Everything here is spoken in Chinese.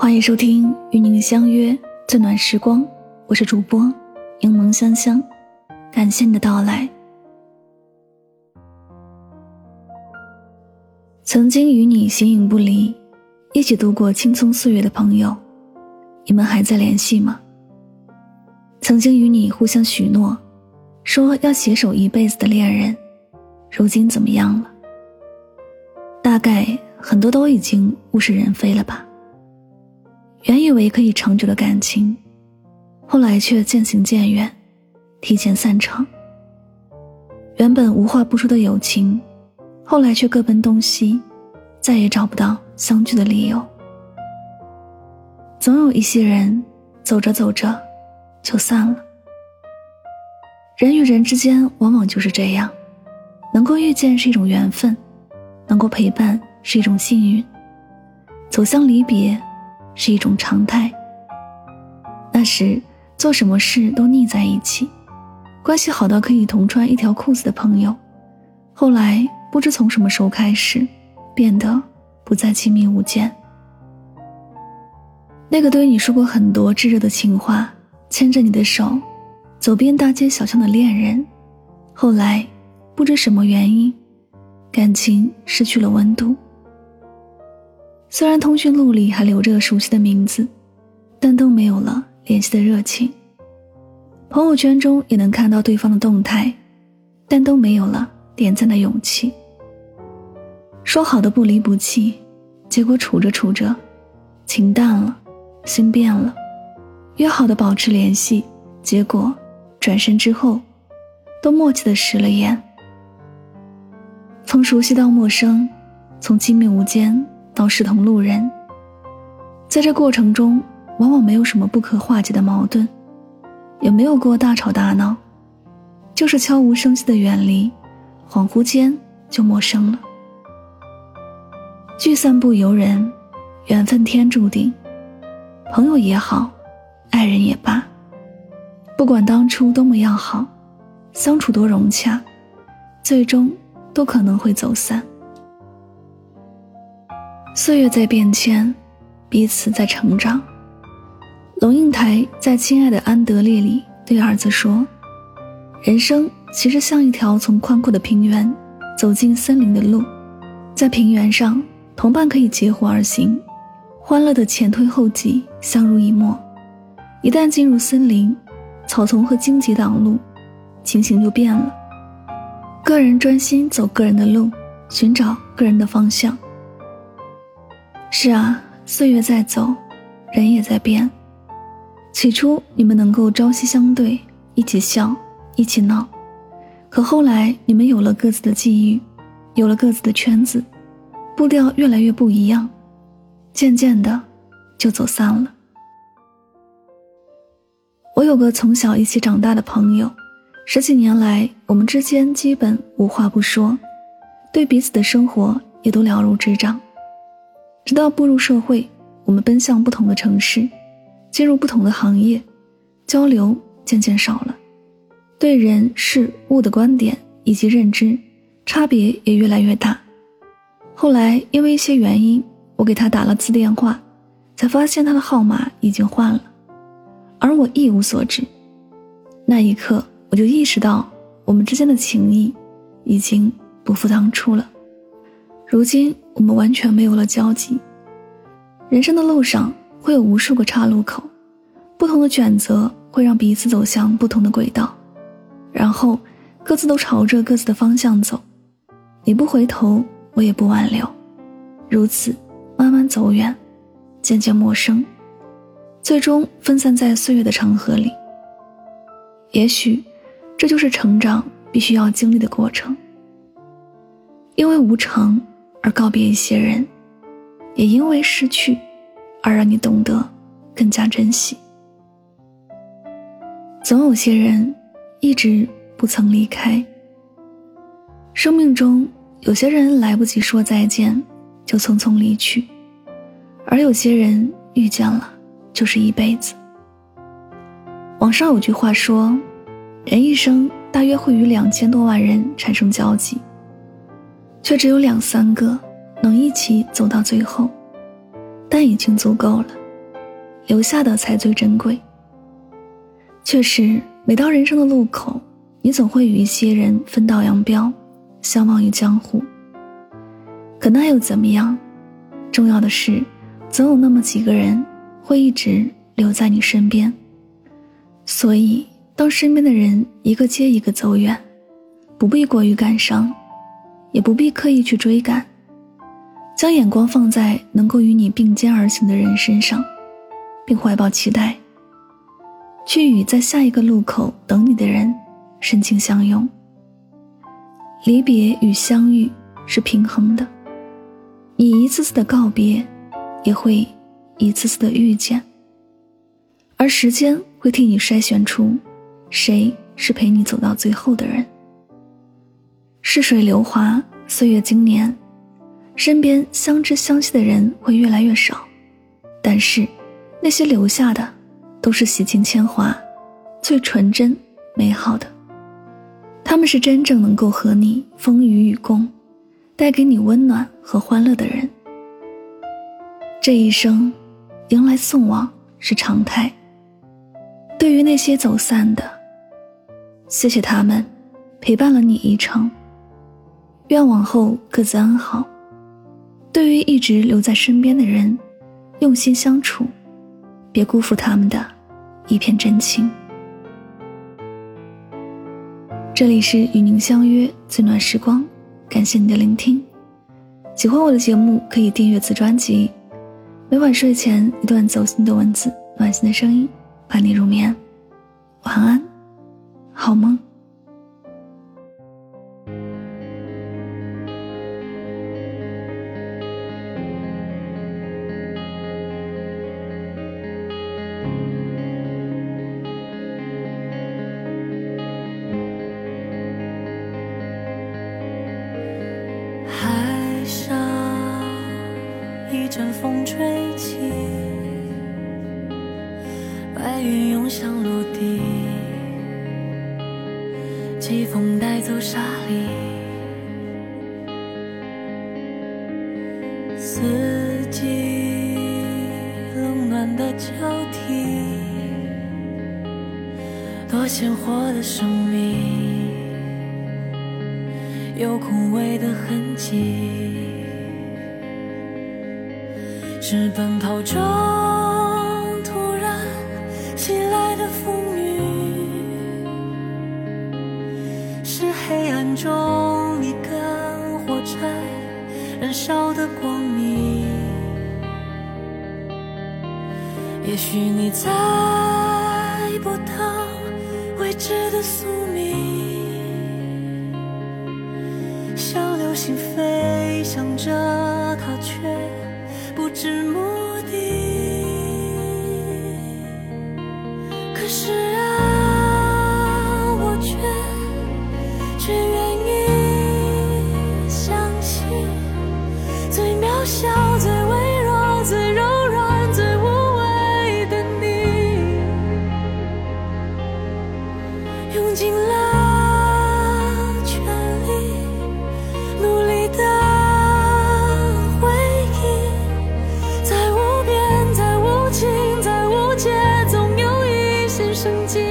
欢迎收听与您相约最暖时光，我是主播柠檬香香，感谢你的到来。曾经与你形影不离，一起度过青葱岁月的朋友，你们还在联系吗？曾经与你互相许诺，说要携手一辈子的恋人，如今怎么样了？大概很多都已经物是人非了吧。原以为可以长久的感情，后来却渐行渐远，提前散场。原本无话不说的友情，后来却各奔东西，再也找不到相聚的理由。总有一些人，走着走着，就散了。人与人之间往往就是这样，能够遇见是一种缘分，能够陪伴是一种幸运，走向离别。是一种常态。那时做什么事都腻在一起，关系好到可以同穿一条裤子的朋友，后来不知从什么时候开始，变得不再亲密无间。那个对你说过很多炙热的情话，牵着你的手，走遍大街小巷的恋人，后来不知什么原因，感情失去了温度。虽然通讯录里还留着熟悉的名字，但都没有了联系的热情。朋友圈中也能看到对方的动态，但都没有了点赞的勇气。说好的不离不弃，结果处着处着，情淡了，心变了；约好的保持联系，结果转身之后，都默契的食了言。从熟悉到陌生，从亲密无间。到视同路人，在这过程中，往往没有什么不可化解的矛盾，也没有过大吵大闹，就是悄无声息的远离，恍惚间就陌生了。聚散不由人，缘分天注定。朋友也好，爱人也罢，不管当初多么要好，相处多融洽，最终都可能会走散。岁月在变迁，彼此在成长。龙应台在《亲爱的安德烈》里对儿子说：“人生其实像一条从宽阔的平原走进森林的路，在平原上，同伴可以结伙而行，欢乐的前推后继，相濡以沫；一旦进入森林，草丛和荆棘挡路，情形就变了。个人专心走个人的路，寻找个人的方向。”是啊，岁月在走，人也在变。起初你们能够朝夕相对，一起笑，一起闹，可后来你们有了各自的际遇，有了各自的圈子，步调越来越不一样，渐渐的就走散了。我有个从小一起长大的朋友，十几年来我们之间基本无话不说，对彼此的生活也都了如指掌。直到步入社会，我们奔向不同的城市，进入不同的行业，交流渐渐少了，对人事物的观点以及认知差别也越来越大。后来因为一些原因，我给他打了次电话，才发现他的号码已经换了，而我一无所知。那一刻，我就意识到我们之间的情谊已经不复当初了。如今我们完全没有了交集。人生的路上会有无数个岔路口，不同的选择会让彼此走向不同的轨道，然后各自都朝着各自的方向走。你不回头，我也不挽留，如此慢慢走远，渐渐陌生，最终分散在岁月的长河里。也许，这就是成长必须要经历的过程。因为无常。而告别一些人，也因为失去，而让你懂得更加珍惜。总有些人一直不曾离开。生命中有些人来不及说再见，就匆匆离去；而有些人遇见了，就是一辈子。网上有句话说：“人一生大约会与两千多万人产生交集。”却只有两三个能一起走到最后，但已经足够了。留下的才最珍贵。确实，每到人生的路口，你总会与一些人分道扬镳，相忘于江湖。可那又怎么样？重要的是，总有那么几个人会一直留在你身边。所以，当身边的人一个接一个走远，不必过于感伤，也不必刻意去追赶，将眼光放在能够与你并肩而行的人身上，并怀抱期待，去与在下一个路口等你的人深情相拥。离别与相遇是平衡的。你一次次的告别，也会一次次的遇见，而时间会替你筛选出谁是陪你走到最后的人。逝水流华，岁月经年，身边相知相惜的人会越来越少，但是那些留下的，都是洗尽铅华、最纯真美好的。他们是真正能够和你风雨与共。带给你温暖和欢乐的人，这一生迎来送往是常态。对于那些走散的，谢谢他们陪伴了你一程。愿往后各自安好。对于一直留在身边的人，用心相处，别辜负他们的一片真情。这里是与您相约最暖时光。感谢你的聆听，喜欢我的节目可以订阅此专辑。每晚睡前一段走心的文字，暖心的声音，伴你入眠。晚安，好梦。白云涌向陆地，季风带走沙砾，四季冷暖的交替，多鲜活的生命，有枯萎的痕迹。是奔跑中袭来的风雨，是黑暗中一根火柴燃烧的光明。也许你猜不到未知的宿命，像流星飞翔着，它却。不知目生间。